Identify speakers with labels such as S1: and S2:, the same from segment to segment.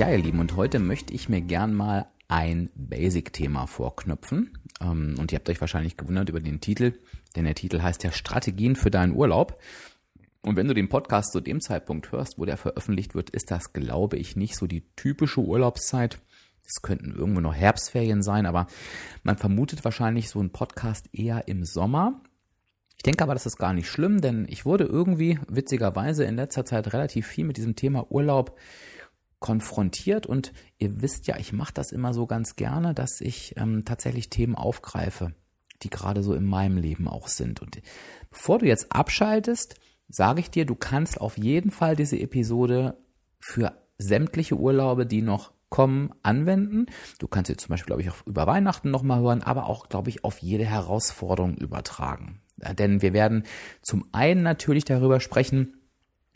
S1: Ja, ihr Lieben, und heute möchte ich mir gern mal ein Basic-Thema vorknüpfen. Ähm, und ihr habt euch wahrscheinlich gewundert über den Titel, denn der Titel heißt ja Strategien für deinen Urlaub. Und wenn du den Podcast zu dem Zeitpunkt hörst, wo der veröffentlicht wird, ist das, glaube ich, nicht so die typische Urlaubszeit. Es könnten irgendwo noch Herbstferien sein, aber man vermutet wahrscheinlich so einen Podcast eher im Sommer. Ich denke aber, das ist gar nicht schlimm, denn ich wurde irgendwie witzigerweise in letzter Zeit relativ viel mit diesem Thema Urlaub konfrontiert und ihr wisst ja, ich mache das immer so ganz gerne, dass ich ähm, tatsächlich Themen aufgreife, die gerade so in meinem Leben auch sind. Und bevor du jetzt abschaltest, sage ich dir, du kannst auf jeden Fall diese Episode für sämtliche Urlaube, die noch kommen, anwenden. Du kannst sie zum Beispiel, glaube ich, auch über Weihnachten nochmal hören, aber auch, glaube ich, auf jede Herausforderung übertragen. Denn wir werden zum einen natürlich darüber sprechen,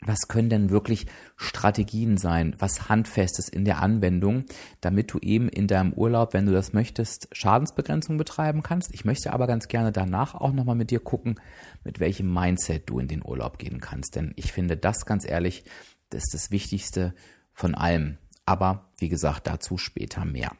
S1: was können denn wirklich Strategien sein, was handfestes in der Anwendung, damit du eben in deinem Urlaub, wenn du das möchtest, Schadensbegrenzung betreiben kannst. Ich möchte aber ganz gerne danach auch nochmal mit dir gucken, mit welchem Mindset du in den Urlaub gehen kannst. Denn ich finde das ganz ehrlich, das ist das Wichtigste von allem. Aber wie gesagt, dazu später mehr.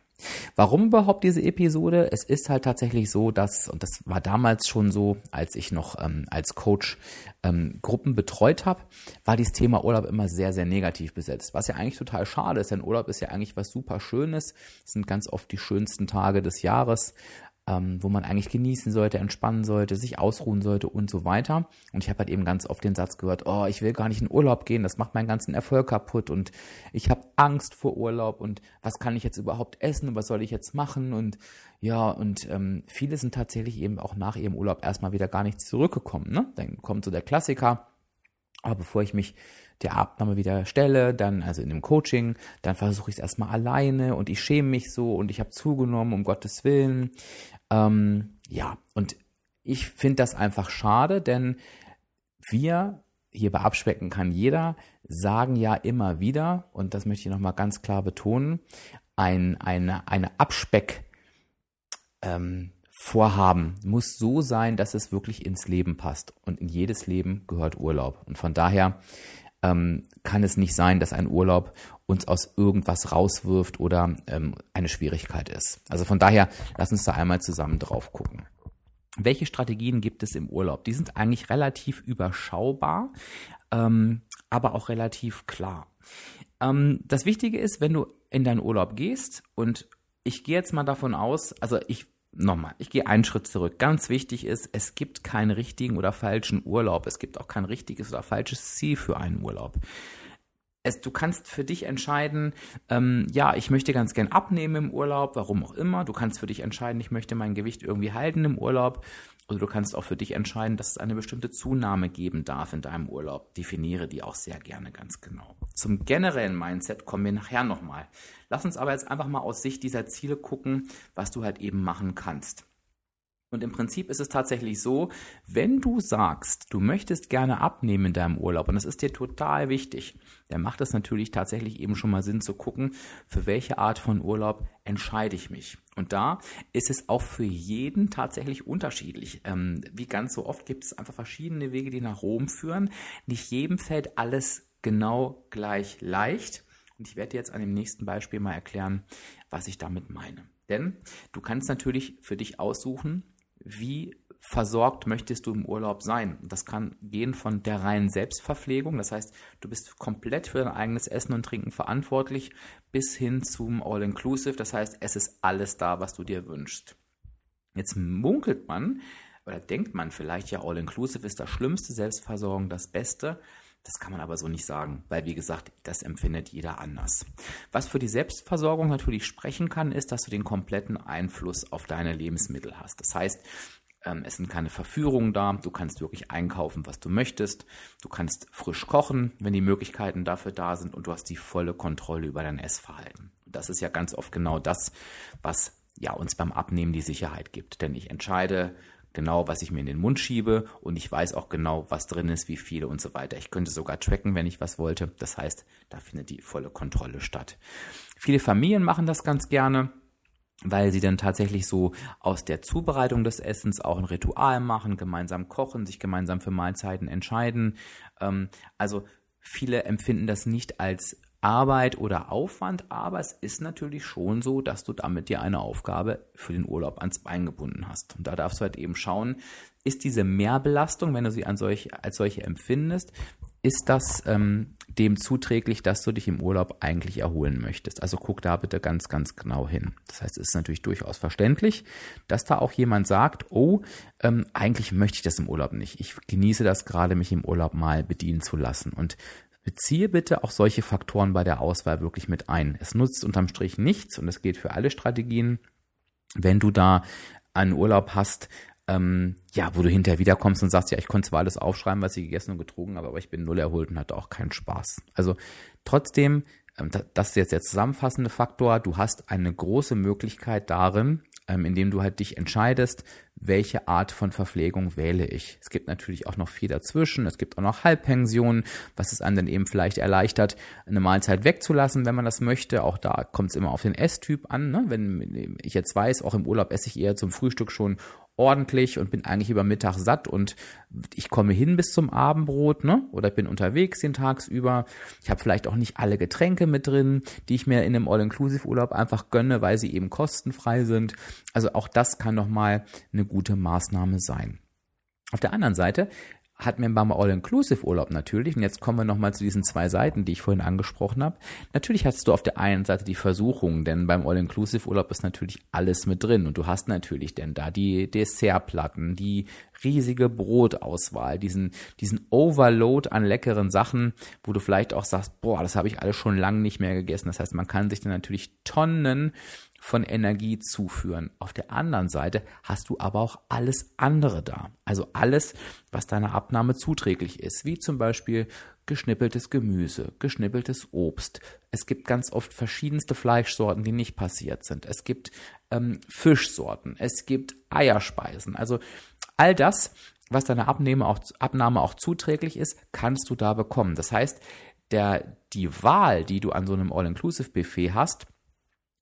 S1: Warum überhaupt diese Episode? Es ist halt tatsächlich so, dass, und das war damals schon so, als ich noch ähm, als Coach ähm, Gruppen betreut habe, war dieses Thema Urlaub immer sehr, sehr negativ besetzt. Was ja eigentlich total schade ist, denn Urlaub ist ja eigentlich was super Schönes. Es sind ganz oft die schönsten Tage des Jahres ähm, wo man eigentlich genießen sollte, entspannen sollte, sich ausruhen sollte und so weiter. Und ich habe halt eben ganz oft den Satz gehört, oh, ich will gar nicht in Urlaub gehen, das macht meinen ganzen Erfolg kaputt und ich habe Angst vor Urlaub und was kann ich jetzt überhaupt essen und was soll ich jetzt machen und ja, und ähm, viele sind tatsächlich eben auch nach ihrem Urlaub erstmal wieder gar nicht zurückgekommen. Ne? Dann kommt so der Klassiker, aber bevor ich mich der Abnahme wieder stelle, dann also in dem Coaching, dann versuche ich es erstmal alleine und ich schäme mich so und ich habe zugenommen, um Gottes Willen. Ähm, ja, und ich finde das einfach schade, denn wir hier bei Abspecken kann jeder sagen ja immer wieder, und das möchte ich nochmal ganz klar betonen, ein, eine, eine Abspeck, ähm, Vorhaben muss so sein, dass es wirklich ins Leben passt. Und in jedes Leben gehört Urlaub. Und von daher ähm, kann es nicht sein, dass ein Urlaub uns aus irgendwas rauswirft oder ähm, eine Schwierigkeit ist. Also von daher, lass uns da einmal zusammen drauf gucken. Welche Strategien gibt es im Urlaub? Die sind eigentlich relativ überschaubar, ähm, aber auch relativ klar. Ähm, das Wichtige ist, wenn du in deinen Urlaub gehst und ich gehe jetzt mal davon aus, also ich nochmal, ich gehe einen Schritt zurück. Ganz wichtig ist, es gibt keinen richtigen oder falschen Urlaub. Es gibt auch kein richtiges oder falsches Ziel für einen Urlaub. Es, du kannst für dich entscheiden, ähm, ja, ich möchte ganz gern abnehmen im Urlaub, warum auch immer. Du kannst für dich entscheiden, ich möchte mein Gewicht irgendwie halten im Urlaub. Oder du kannst auch für dich entscheiden, dass es eine bestimmte Zunahme geben darf in deinem Urlaub. Definiere die auch sehr gerne ganz genau. Zum generellen Mindset kommen wir nachher nochmal. Lass uns aber jetzt einfach mal aus Sicht dieser Ziele gucken, was du halt eben machen kannst. Und im Prinzip ist es tatsächlich so, wenn du sagst, du möchtest gerne abnehmen in deinem Urlaub, und das ist dir total wichtig, dann macht es natürlich tatsächlich eben schon mal Sinn zu gucken, für welche Art von Urlaub entscheide ich mich. Und da ist es auch für jeden tatsächlich unterschiedlich. Ähm, wie ganz so oft gibt es einfach verschiedene Wege, die nach Rom führen. Nicht jedem fällt alles genau gleich leicht. Und ich werde dir jetzt an dem nächsten Beispiel mal erklären, was ich damit meine. Denn du kannst natürlich für dich aussuchen, wie versorgt möchtest du im Urlaub sein. Das kann gehen von der reinen Selbstverpflegung, das heißt, du bist komplett für dein eigenes Essen und Trinken verantwortlich, bis hin zum All-Inclusive, das heißt, es ist alles da, was du dir wünschst. Jetzt munkelt man oder denkt man vielleicht, ja, All-Inclusive ist das Schlimmste, Selbstversorgung das Beste. Das kann man aber so nicht sagen, weil wie gesagt, das empfindet jeder anders. Was für die Selbstversorgung natürlich sprechen kann, ist, dass du den kompletten Einfluss auf deine Lebensmittel hast. Das heißt, ähm, es sind keine Verführungen da. Du kannst wirklich einkaufen, was du möchtest. Du kannst frisch kochen, wenn die Möglichkeiten dafür da sind und du hast die volle Kontrolle über dein Essverhalten. Das ist ja ganz oft genau das, was ja uns beim Abnehmen die Sicherheit gibt. Denn ich entscheide genau, was ich mir in den Mund schiebe und ich weiß auch genau, was drin ist, wie viele und so weiter. Ich könnte sogar tracken, wenn ich was wollte. Das heißt, da findet die volle Kontrolle statt. Viele Familien machen das ganz gerne weil sie dann tatsächlich so aus der Zubereitung des Essens auch ein Ritual machen, gemeinsam kochen, sich gemeinsam für Mahlzeiten entscheiden. Ähm, also viele empfinden das nicht als Arbeit oder Aufwand, aber es ist natürlich schon so, dass du damit dir eine Aufgabe für den Urlaub ans Bein gebunden hast. Und da darfst du halt eben schauen, ist diese Mehrbelastung, wenn du sie an solche, als solche empfindest, ist das ähm, dem zuträglich, dass du dich im Urlaub eigentlich erholen möchtest. Also guck da bitte ganz, ganz genau hin. Das heißt, es ist natürlich durchaus verständlich, dass da auch jemand sagt, oh, ähm, eigentlich möchte ich das im Urlaub nicht. Ich genieße das gerade, mich im Urlaub mal bedienen zu lassen. Und Beziehe bitte auch solche Faktoren bei der Auswahl wirklich mit ein. Es nutzt unterm Strich nichts und es gilt für alle Strategien, wenn du da einen Urlaub hast, ähm, ja, wo du hinterher wiederkommst und sagst, ja, ich konnte zwar alles aufschreiben, was ich gegessen und getrunken habe, aber ich bin null erholt und hatte auch keinen Spaß. Also trotzdem, ähm, das ist jetzt der zusammenfassende Faktor, du hast eine große Möglichkeit darin, ähm, indem du halt dich entscheidest, welche Art von Verpflegung wähle ich. Es gibt natürlich auch noch viel dazwischen. Es gibt auch noch Halbpensionen, was es einem dann eben vielleicht erleichtert, eine Mahlzeit wegzulassen, wenn man das möchte. Auch da kommt es immer auf den Esstyp an. Ne? Wenn ich jetzt weiß, auch im Urlaub esse ich eher zum Frühstück schon ordentlich und bin eigentlich über Mittag satt und ich komme hin bis zum Abendbrot, ne? Oder bin unterwegs den tagsüber. Ich habe vielleicht auch nicht alle Getränke mit drin, die ich mir in einem All-Inclusive-Urlaub einfach gönne, weil sie eben kostenfrei sind. Also auch das kann nochmal eine gute Maßnahme sein. Auf der anderen Seite hat mir beim All-Inclusive-Urlaub natürlich, und jetzt kommen wir nochmal zu diesen zwei Seiten, die ich vorhin angesprochen habe, natürlich hast du auf der einen Seite die Versuchung, denn beim All-Inclusive-Urlaub ist natürlich alles mit drin. Und du hast natürlich denn da die Dessertplatten, die riesige Brotauswahl, diesen, diesen Overload an leckeren Sachen, wo du vielleicht auch sagst, boah, das habe ich alles schon lange nicht mehr gegessen. Das heißt, man kann sich dann natürlich Tonnen von Energie zuführen. Auf der anderen Seite hast du aber auch alles andere da. Also alles, was deiner Abnahme zuträglich ist, wie zum Beispiel geschnippeltes Gemüse, geschnippeltes Obst. Es gibt ganz oft verschiedenste Fleischsorten, die nicht passiert sind. Es gibt ähm, Fischsorten, es gibt Eierspeisen. Also all das, was deiner Abnahme auch, Abnahme auch zuträglich ist, kannst du da bekommen. Das heißt, der, die Wahl, die du an so einem All-Inclusive-Buffet hast,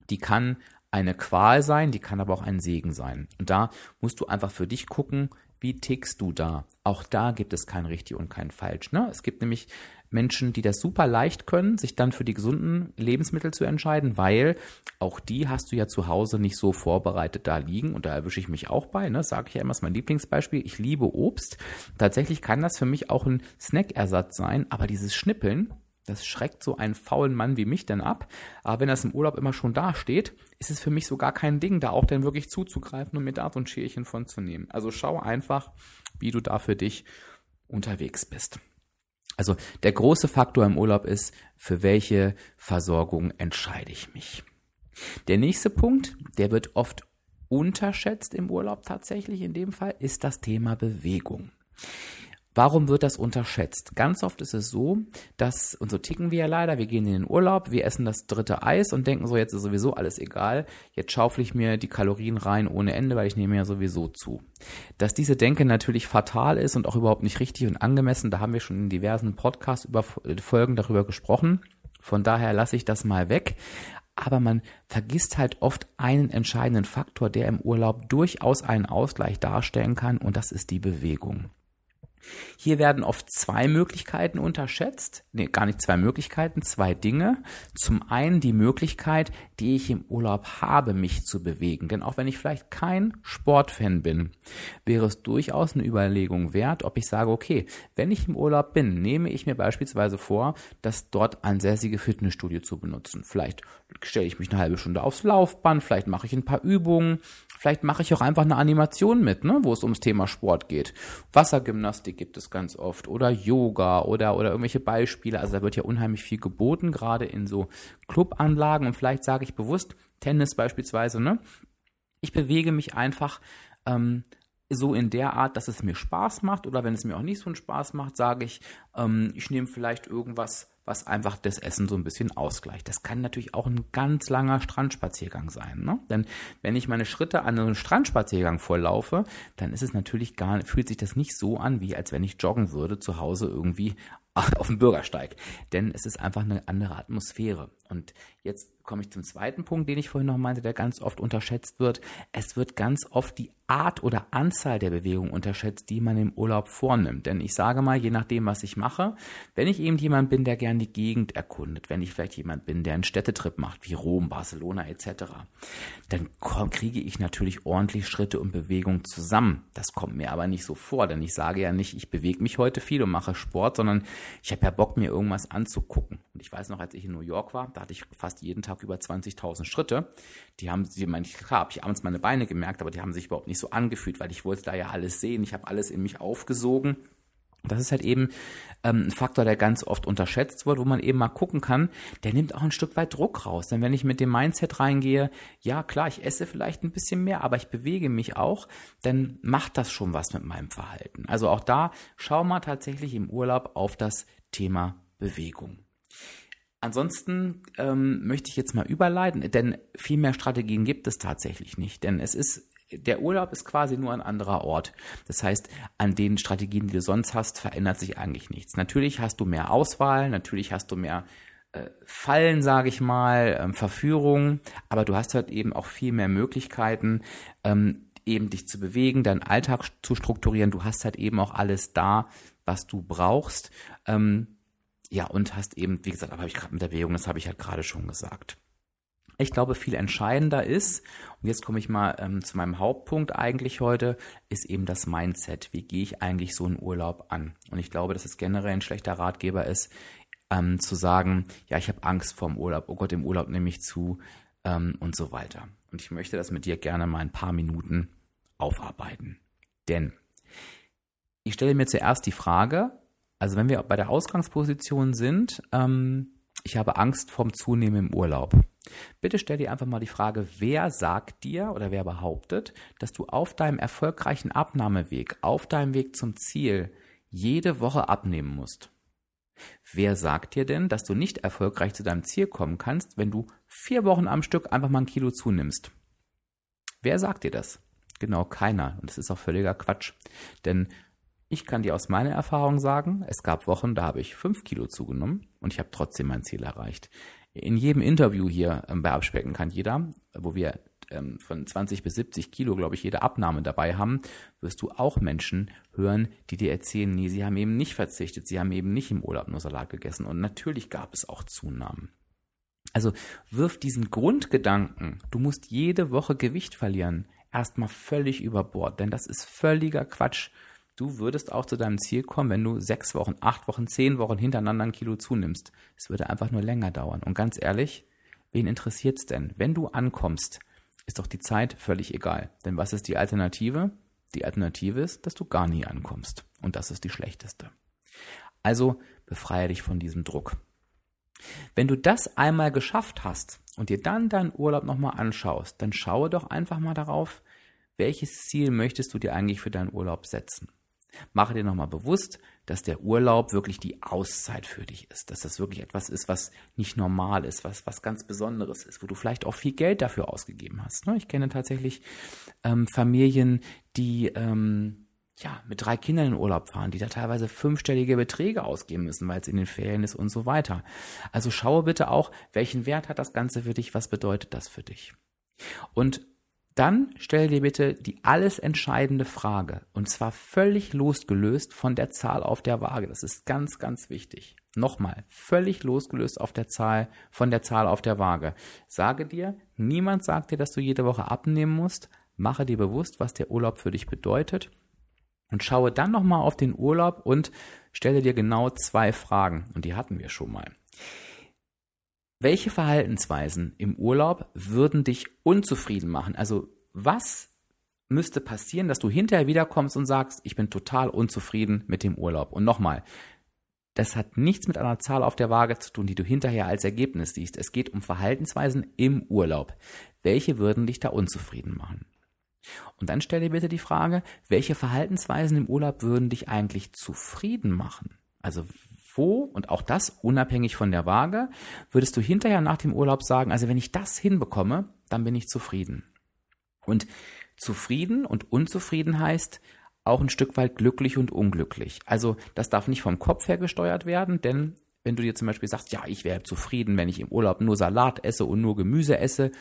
S1: die kann eine Qual sein, die kann aber auch ein Segen sein. Und da musst du einfach für dich gucken, wie tickst du da? Auch da gibt es kein richtig und kein falsch. Ne? Es gibt nämlich Menschen, die das super leicht können, sich dann für die gesunden Lebensmittel zu entscheiden, weil auch die hast du ja zu Hause nicht so vorbereitet da liegen. Und da erwische ich mich auch bei, ne? sage ich ja immer, ist mein Lieblingsbeispiel. Ich liebe Obst. Tatsächlich kann das für mich auch ein Snackersatz sein, aber dieses Schnippeln, das schreckt so einen faulen Mann wie mich dann ab. Aber wenn das im Urlaub immer schon da steht, ist es für mich so gar kein Ding, da auch dann wirklich zuzugreifen und mir da so ein Schälchen von zu nehmen. Also schau einfach, wie du da für dich unterwegs bist. Also der große Faktor im Urlaub ist, für welche Versorgung entscheide ich mich. Der nächste Punkt, der wird oft unterschätzt im Urlaub tatsächlich in dem Fall, ist das Thema Bewegung. Warum wird das unterschätzt? Ganz oft ist es so, dass, und so ticken wir ja leider, wir gehen in den Urlaub, wir essen das dritte Eis und denken so, jetzt ist sowieso alles egal, jetzt schaufel ich mir die Kalorien rein ohne Ende, weil ich nehme ja sowieso zu. Dass diese Denke natürlich fatal ist und auch überhaupt nicht richtig und angemessen, da haben wir schon in diversen Podcast-Folgen darüber gesprochen. Von daher lasse ich das mal weg. Aber man vergisst halt oft einen entscheidenden Faktor, der im Urlaub durchaus einen Ausgleich darstellen kann, und das ist die Bewegung. Hier werden oft zwei Möglichkeiten unterschätzt. Nee, gar nicht zwei Möglichkeiten, zwei Dinge. Zum einen die Möglichkeit, die ich im Urlaub habe, mich zu bewegen. Denn auch wenn ich vielleicht kein Sportfan bin, wäre es durchaus eine Überlegung wert, ob ich sage, okay, wenn ich im Urlaub bin, nehme ich mir beispielsweise vor, das dort ansässige Fitnessstudio zu benutzen. Vielleicht stelle ich mich eine halbe Stunde aufs Laufband, vielleicht mache ich ein paar Übungen, vielleicht mache ich auch einfach eine Animation mit, ne, wo es ums Thema Sport geht. Wassergymnastik gibt es ganz oft oder Yoga oder, oder irgendwelche Beispiele. Also da wird ja unheimlich viel geboten, gerade in so Clubanlagen und vielleicht sage ich bewusst, Tennis beispielsweise, ne? Ich bewege mich einfach ähm, so in der Art, dass es mir Spaß macht oder wenn es mir auch nicht so einen Spaß macht, sage ich, ähm, ich nehme vielleicht irgendwas was einfach das Essen so ein bisschen ausgleicht. Das kann natürlich auch ein ganz langer Strandspaziergang sein. Ne? Denn wenn ich meine Schritte an einem Strandspaziergang vorlaufe, dann ist es natürlich gar, fühlt sich das nicht so an, wie als wenn ich joggen würde zu Hause irgendwie auf dem Bürgersteig. Denn es ist einfach eine andere Atmosphäre. Und jetzt komme ich zum zweiten Punkt, den ich vorhin noch meinte, der ganz oft unterschätzt wird. Es wird ganz oft die Art oder Anzahl der Bewegungen unterschätzt, die man im Urlaub vornimmt. Denn ich sage mal, je nachdem, was ich mache, wenn ich eben jemand bin, der gern die Gegend erkundet, wenn ich vielleicht jemand bin, der einen Städtetrip macht, wie Rom, Barcelona etc., dann kriege ich natürlich ordentlich Schritte und Bewegungen zusammen. Das kommt mir aber nicht so vor, denn ich sage ja nicht, ich bewege mich heute viel und mache Sport, sondern ich habe ja Bock, mir irgendwas anzugucken. Und ich weiß noch, als ich in New York war, da hatte ich fast jeden Tag über 20.000 Schritte. Die haben, die meine ich, klar, habe ich abends meine Beine gemerkt, aber die haben sich überhaupt nicht so angefühlt, weil ich wollte da ja alles sehen. Ich habe alles in mich aufgesogen. Das ist halt eben ähm, ein Faktor, der ganz oft unterschätzt wird, wo man eben mal gucken kann, der nimmt auch ein Stück weit Druck raus. Denn wenn ich mit dem Mindset reingehe, ja klar, ich esse vielleicht ein bisschen mehr, aber ich bewege mich auch, dann macht das schon was mit meinem Verhalten. Also auch da schau mal tatsächlich im Urlaub auf das Thema Bewegung. Ansonsten ähm, möchte ich jetzt mal überleiten, denn viel mehr Strategien gibt es tatsächlich nicht. Denn es ist, der Urlaub ist quasi nur ein anderer Ort. Das heißt, an den Strategien, die du sonst hast, verändert sich eigentlich nichts. Natürlich hast du mehr Auswahl, natürlich hast du mehr äh, Fallen, sage ich mal, ähm, Verführungen, aber du hast halt eben auch viel mehr Möglichkeiten, ähm, eben dich zu bewegen, deinen Alltag zu strukturieren. Du hast halt eben auch alles da, was du brauchst. Ähm, ja, und hast eben, wie gesagt, aber habe ich gerade mit der Bewegung, das habe ich halt gerade schon gesagt. Ich glaube, viel entscheidender ist, und jetzt komme ich mal ähm, zu meinem Hauptpunkt eigentlich heute, ist eben das Mindset. Wie gehe ich eigentlich so einen Urlaub an? Und ich glaube, dass es generell ein schlechter Ratgeber ist, ähm, zu sagen, ja, ich habe Angst vorm Urlaub, oh Gott, im Urlaub nehme ich zu ähm, und so weiter. Und ich möchte das mit dir gerne mal ein paar Minuten aufarbeiten. Denn ich stelle mir zuerst die Frage, also wenn wir bei der Ausgangsposition sind, ähm, ich habe Angst vom Zunehmen im Urlaub. Bitte stell dir einfach mal die Frage, wer sagt dir oder wer behauptet, dass du auf deinem erfolgreichen Abnahmeweg, auf deinem Weg zum Ziel jede Woche abnehmen musst? Wer sagt dir denn, dass du nicht erfolgreich zu deinem Ziel kommen kannst, wenn du vier Wochen am Stück einfach mal ein Kilo zunimmst? Wer sagt dir das? Genau keiner. Und das ist auch völliger Quatsch. Denn ich kann dir aus meiner Erfahrung sagen, es gab Wochen, da habe ich fünf Kilo zugenommen und ich habe trotzdem mein Ziel erreicht. In jedem Interview hier ähm, bei Abspecken kann jeder, wo wir ähm, von 20 bis 70 Kilo, glaube ich, jede Abnahme dabei haben, wirst du auch Menschen hören, die dir erzählen, nee, sie haben eben nicht verzichtet, sie haben eben nicht im Urlaub nur Salat gegessen und natürlich gab es auch Zunahmen. Also wirf diesen Grundgedanken, du musst jede Woche Gewicht verlieren, erstmal völlig über Bord, denn das ist völliger Quatsch. Du würdest auch zu deinem Ziel kommen, wenn du sechs Wochen, acht Wochen, zehn Wochen hintereinander ein Kilo zunimmst. Es würde einfach nur länger dauern. Und ganz ehrlich, wen interessiert's denn? Wenn du ankommst, ist doch die Zeit völlig egal. Denn was ist die Alternative? Die Alternative ist, dass du gar nie ankommst. Und das ist die schlechteste. Also befreie dich von diesem Druck. Wenn du das einmal geschafft hast und dir dann deinen Urlaub nochmal anschaust, dann schaue doch einfach mal darauf, welches Ziel möchtest du dir eigentlich für deinen Urlaub setzen? Mache dir nochmal bewusst, dass der Urlaub wirklich die Auszeit für dich ist, dass das wirklich etwas ist, was nicht normal ist, was, was ganz Besonderes ist, wo du vielleicht auch viel Geld dafür ausgegeben hast. Ne? Ich kenne tatsächlich ähm, Familien, die ähm, ja, mit drei Kindern in Urlaub fahren, die da teilweise fünfstellige Beträge ausgeben müssen, weil es in den Ferien ist und so weiter. Also schaue bitte auch, welchen Wert hat das Ganze für dich, was bedeutet das für dich. Und dann stell dir bitte die alles entscheidende Frage und zwar völlig losgelöst von der Zahl auf der Waage. Das ist ganz, ganz wichtig. Nochmal, völlig losgelöst auf der Zahl, von der Zahl auf der Waage. Sage dir, niemand sagt dir, dass du jede Woche abnehmen musst. Mache dir bewusst, was der Urlaub für dich bedeutet und schaue dann nochmal auf den Urlaub und stelle dir genau zwei Fragen. Und die hatten wir schon mal. Welche Verhaltensweisen im Urlaub würden dich unzufrieden machen? Also was müsste passieren, dass du hinterher wiederkommst und sagst, ich bin total unzufrieden mit dem Urlaub? Und nochmal, das hat nichts mit einer Zahl auf der Waage zu tun, die du hinterher als Ergebnis siehst. Es geht um Verhaltensweisen im Urlaub. Welche würden dich da unzufrieden machen? Und dann stell dir bitte die Frage, welche Verhaltensweisen im Urlaub würden dich eigentlich zufrieden machen? Also wo, und auch das unabhängig von der Waage, würdest du hinterher nach dem Urlaub sagen, also wenn ich das hinbekomme, dann bin ich zufrieden. Und zufrieden und unzufrieden heißt auch ein Stück weit glücklich und unglücklich. Also das darf nicht vom Kopf her gesteuert werden, denn wenn du dir zum Beispiel sagst, ja, ich wäre zufrieden, wenn ich im Urlaub nur Salat esse und nur Gemüse esse,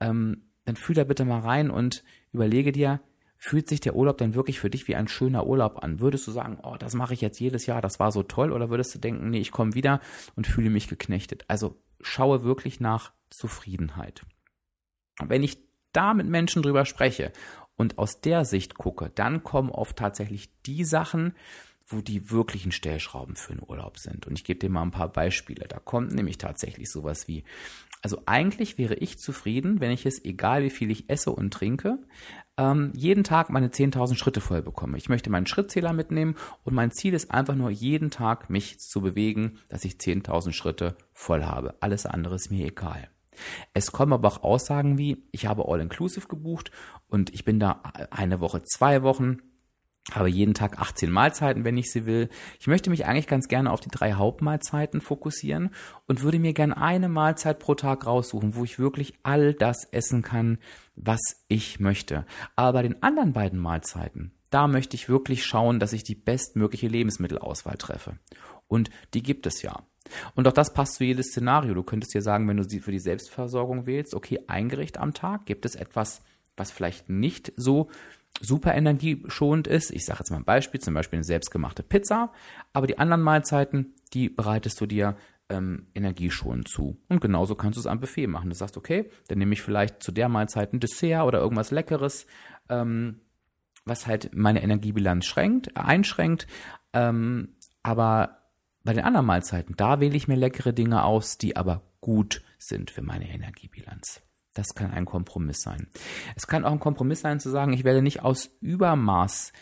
S1: ähm, dann fühl da bitte mal rein und überlege dir, fühlt sich der Urlaub dann wirklich für dich wie ein schöner Urlaub an? Würdest du sagen, oh, das mache ich jetzt jedes Jahr, das war so toll? Oder würdest du denken, nee, ich komme wieder und fühle mich geknechtet? Also schaue wirklich nach Zufriedenheit. Wenn ich da mit Menschen drüber spreche und aus der Sicht gucke, dann kommen oft tatsächlich die Sachen, wo die wirklichen Stellschrauben für einen Urlaub sind. Und ich gebe dir mal ein paar Beispiele. Da kommt nämlich tatsächlich sowas wie, also eigentlich wäre ich zufrieden, wenn ich es, egal wie viel ich esse und trinke, ähm, jeden Tag meine 10.000 Schritte voll bekomme. Ich möchte meinen Schrittzähler mitnehmen und mein Ziel ist einfach nur jeden Tag mich zu bewegen, dass ich 10.000 Schritte voll habe. Alles andere ist mir egal. Es kommen aber auch Aussagen wie, ich habe All-Inclusive gebucht und ich bin da eine Woche, zwei Wochen habe jeden Tag 18 Mahlzeiten, wenn ich sie will. Ich möchte mich eigentlich ganz gerne auf die drei Hauptmahlzeiten fokussieren und würde mir gerne eine Mahlzeit pro Tag raussuchen, wo ich wirklich all das essen kann, was ich möchte. Aber bei den anderen beiden Mahlzeiten, da möchte ich wirklich schauen, dass ich die bestmögliche Lebensmittelauswahl treffe. Und die gibt es ja. Und auch das passt zu jedes Szenario. Du könntest dir sagen, wenn du sie für die Selbstversorgung wählst, okay, ein Gericht am Tag, gibt es etwas, was vielleicht nicht so super energieschonend ist. Ich sage jetzt mal ein Beispiel, zum Beispiel eine selbstgemachte Pizza, aber die anderen Mahlzeiten, die bereitest du dir ähm, energieschonend zu. Und genauso kannst du es am Buffet machen. Du sagst, okay, dann nehme ich vielleicht zu der Mahlzeit ein Dessert oder irgendwas Leckeres, ähm, was halt meine Energiebilanz schränkt, einschränkt. Ähm, aber bei den anderen Mahlzeiten, da wähle ich mir leckere Dinge aus, die aber gut sind für meine Energiebilanz. Das kann ein Kompromiss sein. Es kann auch ein Kompromiss sein zu sagen, ich werde nicht aus Übermaß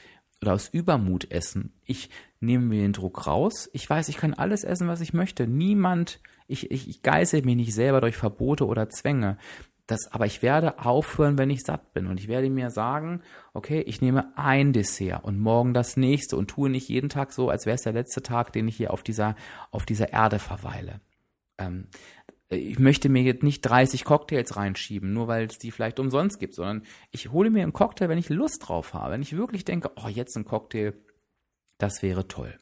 S1: oder aus Übermut essen. Ich nehme mir den Druck raus. Ich weiß, ich kann alles essen, was ich möchte. Niemand, ich, ich, ich geißel mich nicht selber durch Verbote oder Zwänge. Das, aber ich werde aufhören, wenn ich satt bin. Und ich werde mir sagen, okay, ich nehme ein Dessert und morgen das nächste und tue nicht jeden Tag so, als wäre es der letzte Tag, den ich hier auf dieser, auf dieser Erde verweile. Ähm, ich möchte mir jetzt nicht 30 Cocktails reinschieben, nur weil es die vielleicht umsonst gibt, sondern ich hole mir einen Cocktail, wenn ich Lust drauf habe, wenn ich wirklich denke, oh, jetzt ein Cocktail, das wäre toll.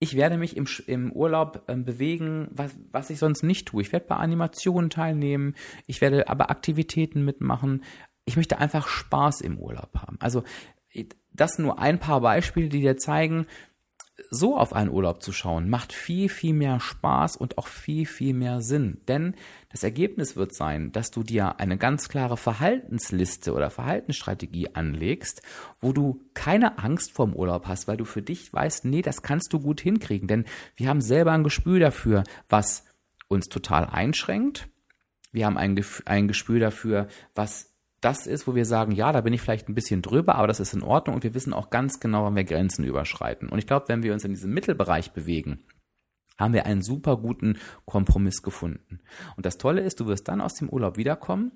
S1: Ich werde mich im, im Urlaub ähm, bewegen, was, was ich sonst nicht tue. Ich werde bei Animationen teilnehmen, ich werde aber Aktivitäten mitmachen. Ich möchte einfach Spaß im Urlaub haben. Also das nur ein paar Beispiele, die dir zeigen, so auf einen Urlaub zu schauen, macht viel, viel mehr Spaß und auch viel, viel mehr Sinn. Denn das Ergebnis wird sein, dass du dir eine ganz klare Verhaltensliste oder Verhaltensstrategie anlegst, wo du keine Angst vorm Urlaub hast, weil du für dich weißt, nee, das kannst du gut hinkriegen. Denn wir haben selber ein Gespür dafür, was uns total einschränkt. Wir haben ein, ein Gespür dafür, was das ist, wo wir sagen, ja, da bin ich vielleicht ein bisschen drüber, aber das ist in Ordnung und wir wissen auch ganz genau, wann wir Grenzen überschreiten. Und ich glaube, wenn wir uns in diesem Mittelbereich bewegen, haben wir einen super guten Kompromiss gefunden. Und das Tolle ist, du wirst dann aus dem Urlaub wiederkommen,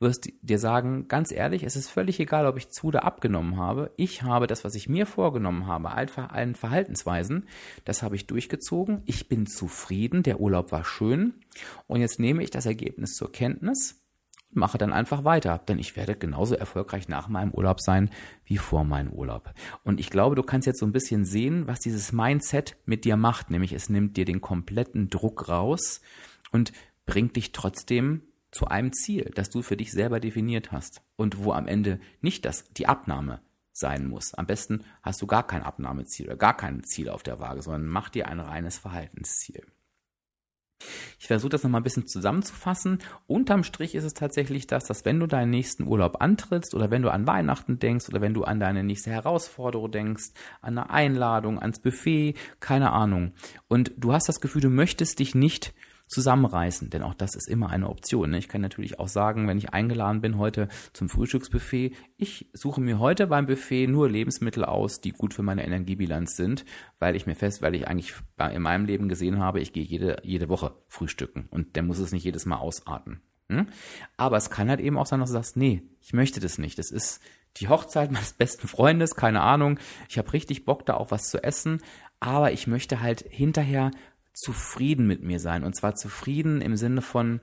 S1: wirst dir sagen, ganz ehrlich, es ist völlig egal, ob ich zu oder abgenommen habe. Ich habe das, was ich mir vorgenommen habe, allen Verhaltensweisen, das habe ich durchgezogen. Ich bin zufrieden, der Urlaub war schön. Und jetzt nehme ich das Ergebnis zur Kenntnis mache dann einfach weiter, denn ich werde genauso erfolgreich nach meinem Urlaub sein wie vor meinem Urlaub. Und ich glaube, du kannst jetzt so ein bisschen sehen, was dieses Mindset mit dir macht, nämlich es nimmt dir den kompletten Druck raus und bringt dich trotzdem zu einem Ziel, das du für dich selber definiert hast und wo am Ende nicht das die Abnahme sein muss. Am besten hast du gar kein Abnahmeziel oder gar kein Ziel auf der Waage, sondern mach dir ein reines Verhaltensziel. Ich versuche das nochmal ein bisschen zusammenzufassen. Unterm Strich ist es tatsächlich das, dass wenn du deinen nächsten Urlaub antrittst oder wenn du an Weihnachten denkst oder wenn du an deine nächste Herausforderung denkst, an eine Einladung, ans Buffet, keine Ahnung. Und du hast das Gefühl, du möchtest dich nicht zusammenreißen, denn auch das ist immer eine Option. Ne? Ich kann natürlich auch sagen, wenn ich eingeladen bin heute zum Frühstücksbuffet, ich suche mir heute beim Buffet nur Lebensmittel aus, die gut für meine Energiebilanz sind, weil ich mir fest, weil ich eigentlich in meinem Leben gesehen habe, ich gehe jede, jede Woche frühstücken und der muss es nicht jedes Mal ausarten. Hm? Aber es kann halt eben auch sein, dass du sagst, nee, ich möchte das nicht. Das ist die Hochzeit meines besten Freundes, keine Ahnung. Ich habe richtig Bock, da auch was zu essen, aber ich möchte halt hinterher zufrieden mit mir sein. Und zwar zufrieden im Sinne von,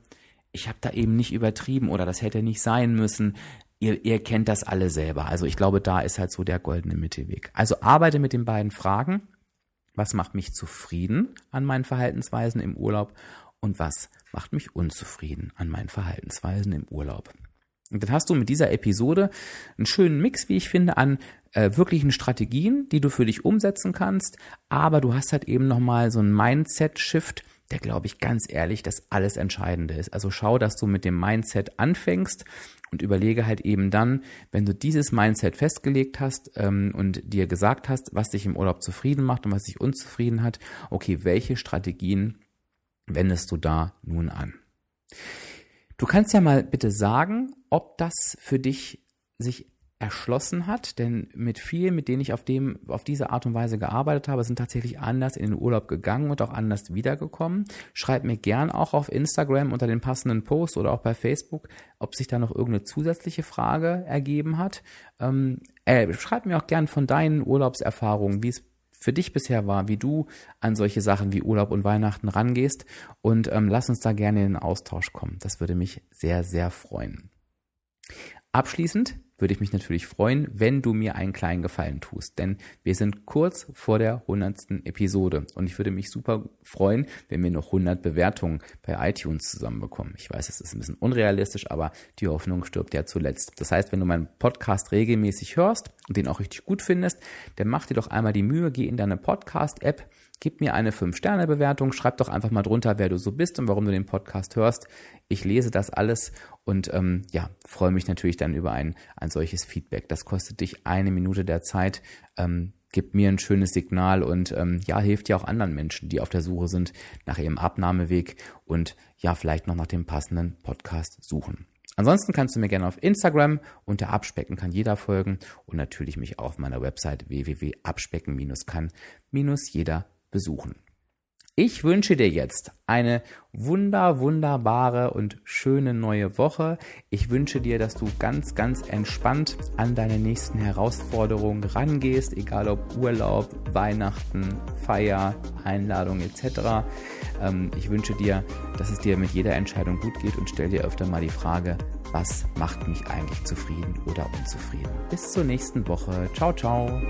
S1: ich habe da eben nicht übertrieben oder das hätte nicht sein müssen. Ihr, ihr kennt das alle selber. Also ich glaube, da ist halt so der goldene Mittelweg. Also arbeite mit den beiden Fragen. Was macht mich zufrieden an meinen Verhaltensweisen im Urlaub und was macht mich unzufrieden an meinen Verhaltensweisen im Urlaub? Und dann hast du mit dieser Episode einen schönen Mix, wie ich finde, an äh, wirklichen Strategien, die du für dich umsetzen kannst, aber du hast halt eben nochmal so einen Mindset-Shift, der, glaube ich, ganz ehrlich das alles Entscheidende ist. Also schau, dass du mit dem Mindset anfängst und überlege halt eben dann, wenn du dieses Mindset festgelegt hast ähm, und dir gesagt hast, was dich im Urlaub zufrieden macht und was dich unzufrieden hat, okay, welche Strategien wendest du da nun an? Du kannst ja mal bitte sagen, ob das für dich sich erschlossen hat, denn mit vielen, mit denen ich auf dem, auf diese Art und Weise gearbeitet habe, sind tatsächlich anders in den Urlaub gegangen und auch anders wiedergekommen. Schreib mir gern auch auf Instagram unter den passenden Post oder auch bei Facebook, ob sich da noch irgendeine zusätzliche Frage ergeben hat. Ähm, äh, schreib mir auch gern von deinen Urlaubserfahrungen, wie es für dich bisher war, wie du an solche Sachen wie Urlaub und Weihnachten rangehst und ähm, lass uns da gerne in den Austausch kommen. Das würde mich sehr, sehr freuen. Abschließend würde ich mich natürlich freuen, wenn du mir einen kleinen Gefallen tust, denn wir sind kurz vor der hundertsten Episode und ich würde mich super freuen, wenn wir noch 100 Bewertungen bei iTunes zusammenbekommen. Ich weiß, es ist ein bisschen unrealistisch, aber die Hoffnung stirbt ja zuletzt. Das heißt, wenn du meinen Podcast regelmäßig hörst und den auch richtig gut findest, dann mach dir doch einmal die Mühe, geh in deine Podcast-App, Gib mir eine 5-Sterne-Bewertung, schreib doch einfach mal drunter, wer du so bist und warum du den Podcast hörst. Ich lese das alles und ähm, ja, freue mich natürlich dann über ein, ein solches Feedback. Das kostet dich eine Minute der Zeit. Ähm, gibt mir ein schönes Signal und ähm, ja, hilft ja auch anderen Menschen, die auf der Suche sind nach ihrem Abnahmeweg und ja, vielleicht noch nach dem passenden Podcast suchen. Ansonsten kannst du mir gerne auf Instagram unter Abspecken kann jeder folgen und natürlich mich auf meiner Website www.abspecken-kann-jeder besuchen. Ich wünsche dir jetzt eine wunder, wunderbare und schöne neue Woche. Ich wünsche dir, dass du ganz, ganz entspannt an deine nächsten Herausforderungen rangehst, egal ob Urlaub, Weihnachten, Feier, Einladung etc. Ähm, ich wünsche dir, dass es dir mit jeder Entscheidung gut geht und stell dir öfter mal die Frage, was macht mich eigentlich zufrieden oder unzufrieden. Bis zur nächsten Woche. Ciao, ciao.